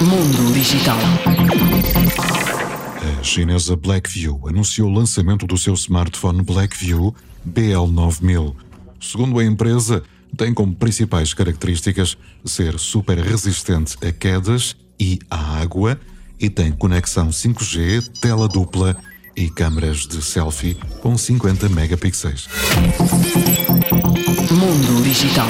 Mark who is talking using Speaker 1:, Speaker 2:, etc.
Speaker 1: Mundo Digital.
Speaker 2: A chinesa Blackview anunciou o lançamento do seu smartphone Blackview BL9000. Segundo a empresa, tem como principais características ser super resistente a quedas e à água e tem conexão 5G, tela dupla e câmaras de selfie com 50 megapixels.
Speaker 1: Mundo Digital.